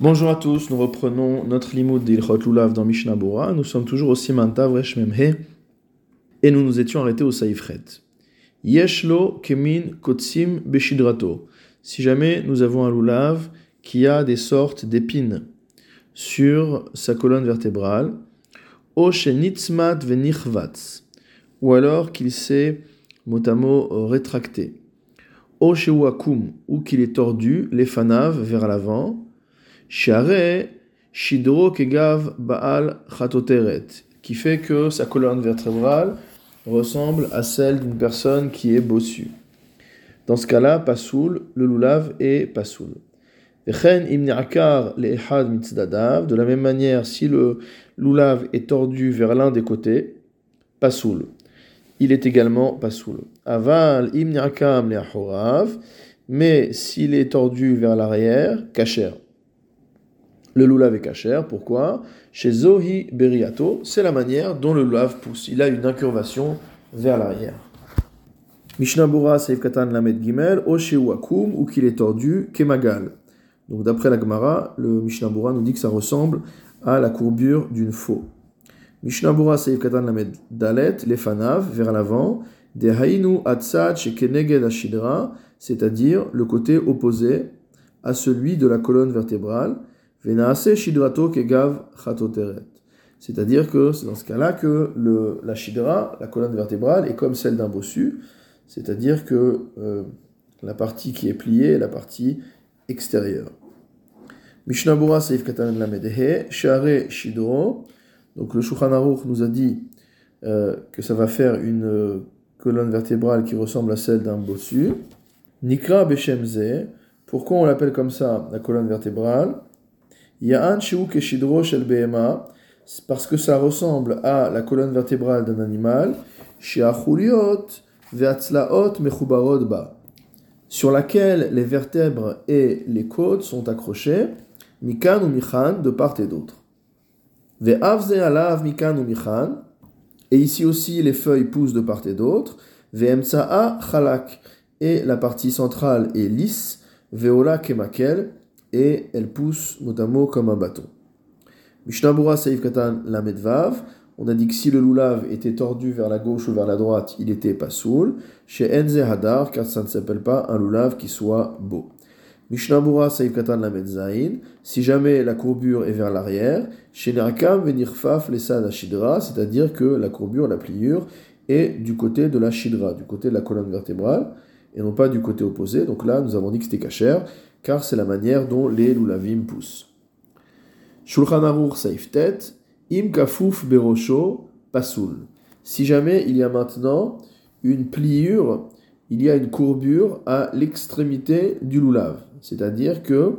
Bonjour à tous, nous reprenons notre limoud d'Ilchot Lulav dans Mishnah Bora. Nous sommes toujours au Simantav Resh Memhe et nous nous étions arrêtés au Saïfret. Yeshlo Kemin Kotsim Beshidrato. Si jamais nous avons un Lulav qui a des sortes d'épines sur sa colonne vertébrale, O Shenitzmat Venichvatz, ou alors qu'il s'est mot rétracté. O Shewakum, ou qu'il est tordu, les fanav vers l'avant, Share Shidro Kegav Baal Chatoteret, qui fait que sa colonne vertébrale ressemble à celle d'une personne qui est bossue. Dans ce cas-là, Pasoul, le lulav est Pasoul. De la même manière, si le lulav est tordu vers l'un des côtés, Pasoul, il est également Pasoul. Aval imniakam le'ahorav, mais s'il est tordu vers l'arrière, Kacher. Le lulav est kacher. Pourquoi? Chez Zohi Beriato, c'est la manière dont le lulav pousse. Il a une incurvation vers l'arrière. Mishnah Bora Seif Katan Lamed Gimel, Osheu Akum, ou qu'il est tordu, Kemagal. Donc d'après la Gemara, le Mishnah Bora nous dit que ça ressemble à la courbure d'une faux. Mishnah Bora Seif Katan Lamed Dalet, Lefanav, vers l'avant, De Hainu Atzad Shekeneged Ashidra, c'est-à-dire le côté opposé à celui de la colonne vertébrale. C'est-à-dire que c'est dans ce cas-là que la shidra, la colonne vertébrale, est comme celle d'un bossu, c'est-à-dire que euh, la partie qui est pliée est la partie extérieure. Mishnabura Seif Katan Lamedehe, Share Shidro. Donc le Shulchan nous a dit euh, que ça va faire une euh, colonne vertébrale qui ressemble à celle d'un bossu. Nikra Beshemze. Pourquoi on l'appelle comme ça, la colonne vertébrale? Ya'an Keshidro Shel Behema, parce que ça ressemble à la colonne vertébrale d'un animal, Sheachuliot Veatzlaot Mechubarod Ba, sur laquelle les vertèbres et les côtes sont accrochées, Mikan ou Michan, de part et d'autre. Ve'avze alav Mikan ou Michan, et ici aussi les feuilles poussent de part et d'autre, Ve'emtsa'a Chalak, et la partie centrale est lisse, Ve'ola Kemakel, et elle pousse mot comme un bâton. Mishnabura Saïf Katan Lamedvav, on a dit que si le lulav était tordu vers la gauche ou vers la droite, il était pas soul. Chez Enze Hadar, car ça ne s'appelle pas un lulav qui soit beau. Mishnabura Saïf Katan Lamedzain, si jamais la courbure est vers l'arrière, chez Nerakam Venirfaf Lesad Ashidra, c'est-à-dire que la courbure, la pliure, est du côté de la Shidra, du côté de la colonne vertébrale, et non pas du côté opposé. Donc là, nous avons dit que c'était cachère car c'est la manière dont les lulavim poussent. Shulchan Aruch Saiftet, Im Kafuf Berosho Pasul. Si jamais il y a maintenant une pliure, il y a une courbure à l'extrémité du lulav. C'est-à-dire que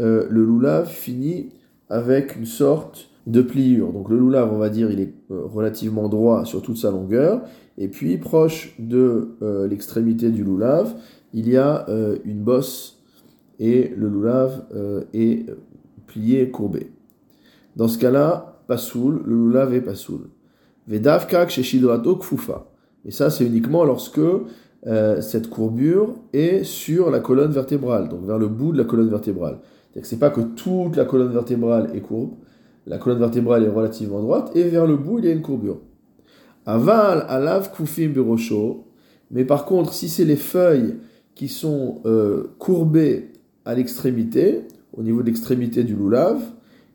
euh, le lulav finit avec une sorte de pliure. Donc le lulav, on va dire, il est euh, relativement droit sur toute sa longueur. Et puis, proche de euh, l'extrémité du lulav, il y a une bosse et le lulav euh, est plié, courbé. Dans ce cas-là, pasoul, le lulav est pasoul. Vedavkak chez shidrato kfufa. Et ça, c'est uniquement lorsque euh, cette courbure est sur la colonne vertébrale, donc vers le bout de la colonne vertébrale. C'est-à-dire que c'est pas que toute la colonne vertébrale est courbe, la colonne vertébrale est relativement droite, et vers le bout, il y a une courbure. Aval, alav, kufim, berosho. Mais par contre, si c'est les feuilles qui sont euh, courbées à l'extrémité, au niveau de l'extrémité du lulav,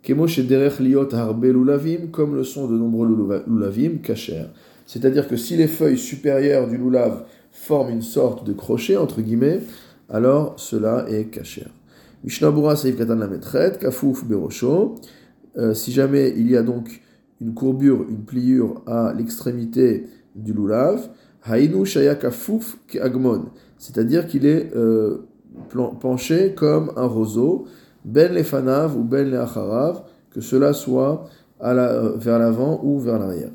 liot harbe comme le sont de nombreux lulavim, kacher. C'est-à-dire que si les feuilles supérieures du lulav forment une sorte de crochet, entre guillemets, alors cela est kacher. Mishnabura Saïf Katan la Kafouf Berosho. Euh, si jamais il y a donc une courbure, une pliure à l'extrémité du lulav, Hainu Shaya Kafouf Agmon. C'est-à-dire qu'il est, euh, penché comme un roseau, ben les fanav ou ben les acharav, que cela soit euh, vers l'avant ou vers l'arrière.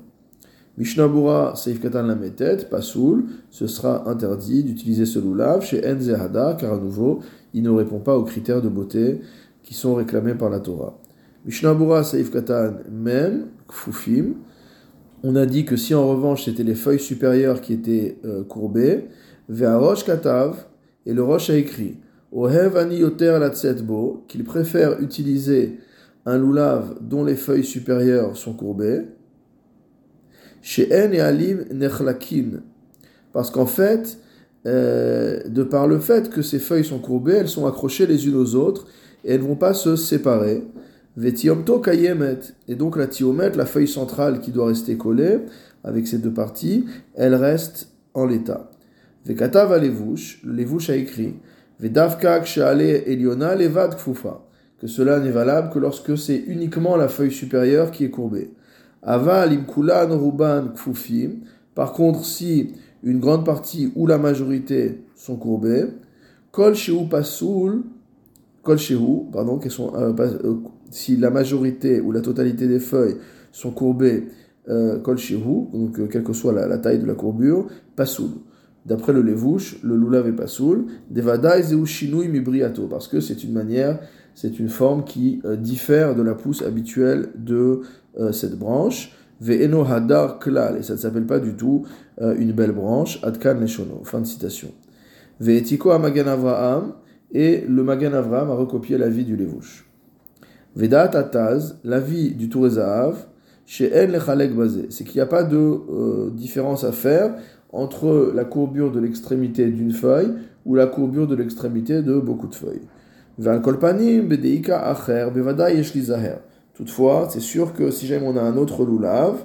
Mishnabura Seif Katan la pas Pasoul, ce sera interdit d'utiliser ce lulav chez Enzehada, car à nouveau, il ne répond pas aux critères de beauté qui sont réclamés par la Torah. Mishnabura Seif Katan Mem, Kfufim, on a dit que si en revanche c'était les feuilles supérieures qui étaient euh, courbées, Ve'arosh Katav, et le Roche a écrit Ohev ani yoter bo, qu'il préfère utiliser un loulav dont les feuilles supérieures sont courbées. Chez En et Alim nechlakin. Parce qu'en fait, euh, de par le fait que ces feuilles sont courbées, elles sont accrochées les unes aux autres et elles ne vont pas se séparer. Vetiomto kayemet. Et donc la tiomet, la feuille centrale qui doit rester collée avec ces deux parties, elle reste en l'état. Vekatav alevouche, levouche a écrit. Vedavka kshale eliona levad kfufa. Que cela n'est valable que lorsque c'est uniquement la feuille supérieure qui est courbée. Aval imkulan ruban kfufim. Par contre, si une grande partie ou la majorité sont courbées, kol shehu pasoul, kol shehu, pardon, euh, euh, si la majorité ou la totalité des feuilles sont courbées, euh, kol shehu, donc quelle que soit la, taille de la courbure, pasoul. D'après le Levouche, le lulav est pasoul, devadai zeu shinui mibriato, parce que c'est une manière, c'est une forme qui diffère de la pousse habituelle de cette branche. Ve'eno hadar klal, et ça ne s'appelle pas du tout euh, une belle branche, adkan leshono. Fin de citation. Ve'etiko amagan Avraham, et le Magan Avraham a recopié la vie du Levouche. Vedat ataz, la vie du Tourezahav, chez En lechalek basé, c'est qu'il n'y a pas de euh, différence à faire entre la courbure de l'extrémité d'une feuille ou la courbure de l'extrémité de beaucoup de feuilles. Toutefois, c'est sûr que si jamais on a un autre loulav,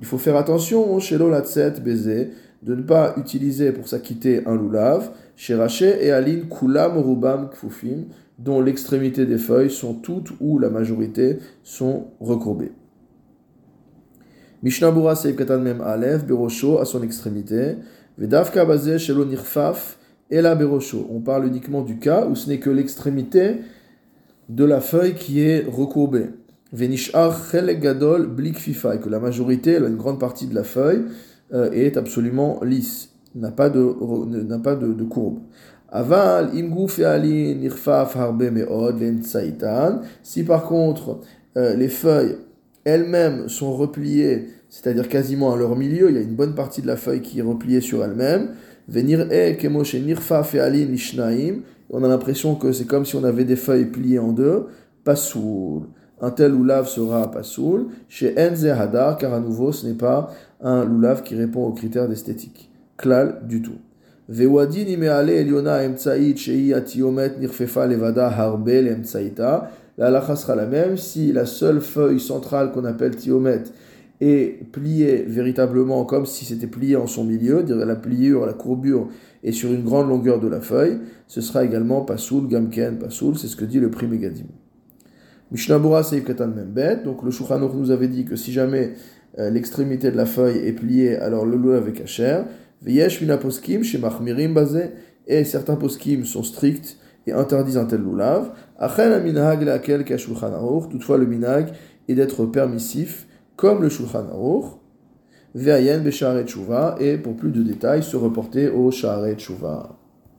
il faut faire attention chez l'olatset baiser de ne pas utiliser pour s'acquitter un loulav, chez Raché et Aline kulam rubam kfufim, dont l'extrémité des feuilles sont toutes ou la majorité sont recourbées. Mishnah Seif Katan Mem Alef, Berosho à son extrémité, Vedavka Bazé Shelo Nirfaf, et la Berosho. On parle uniquement du cas où ce n'est que l'extrémité de la feuille qui est recourbée. Venishar gadol blik fifa, que la majorité, une grande partie de la feuille, euh, est absolument lisse, n'a pas de, n'a pas de, courbe. Aval, imguf ali nirfaf harbe meod Si par contre, euh, les feuilles elles-mêmes sont repliées, c'est-à-dire quasiment à leur milieu, il y a une bonne partie de la feuille qui est repliée sur elle-même. Venir e nirfaf ali nishnaim. On a l'impression que c'est comme si on avait des feuilles pliées en deux. Pasoul un tel loulav sera pasoul. Chez Enze Hadar, car à nouveau, ce n'est pas un loulav qui répond aux critères d'esthétique. Klal du tout. Vewadin imeale eliona emtsaït shei atiomet nirfefa levada harbe emtsaïta. La halacha sera la même si la seule feuille centrale qu'on appelle tiomet est pliée véritablement comme si c'était plié en son milieu, dire la pliure, la courbure est sur une grande longueur de la feuille, ce sera également pasoul, gamken, pasoul, c'est ce que dit le prix Megadim. Mishnabura Seif Katan Membet. Donc le Shulchan nous avait dit que si jamais euh, l'extrémité de la feuille est pliée, alors le loup avec Hacher. Veyesh mina poskim chez Mahmirim basé. Et certains poskim sont stricts et interdisent un tel loulav. Toutefois le minhag est d'être permissif comme le Shulchan Aruch. Ve'ayen tshuva. Et pour plus de détails, se reporter au share tshuva.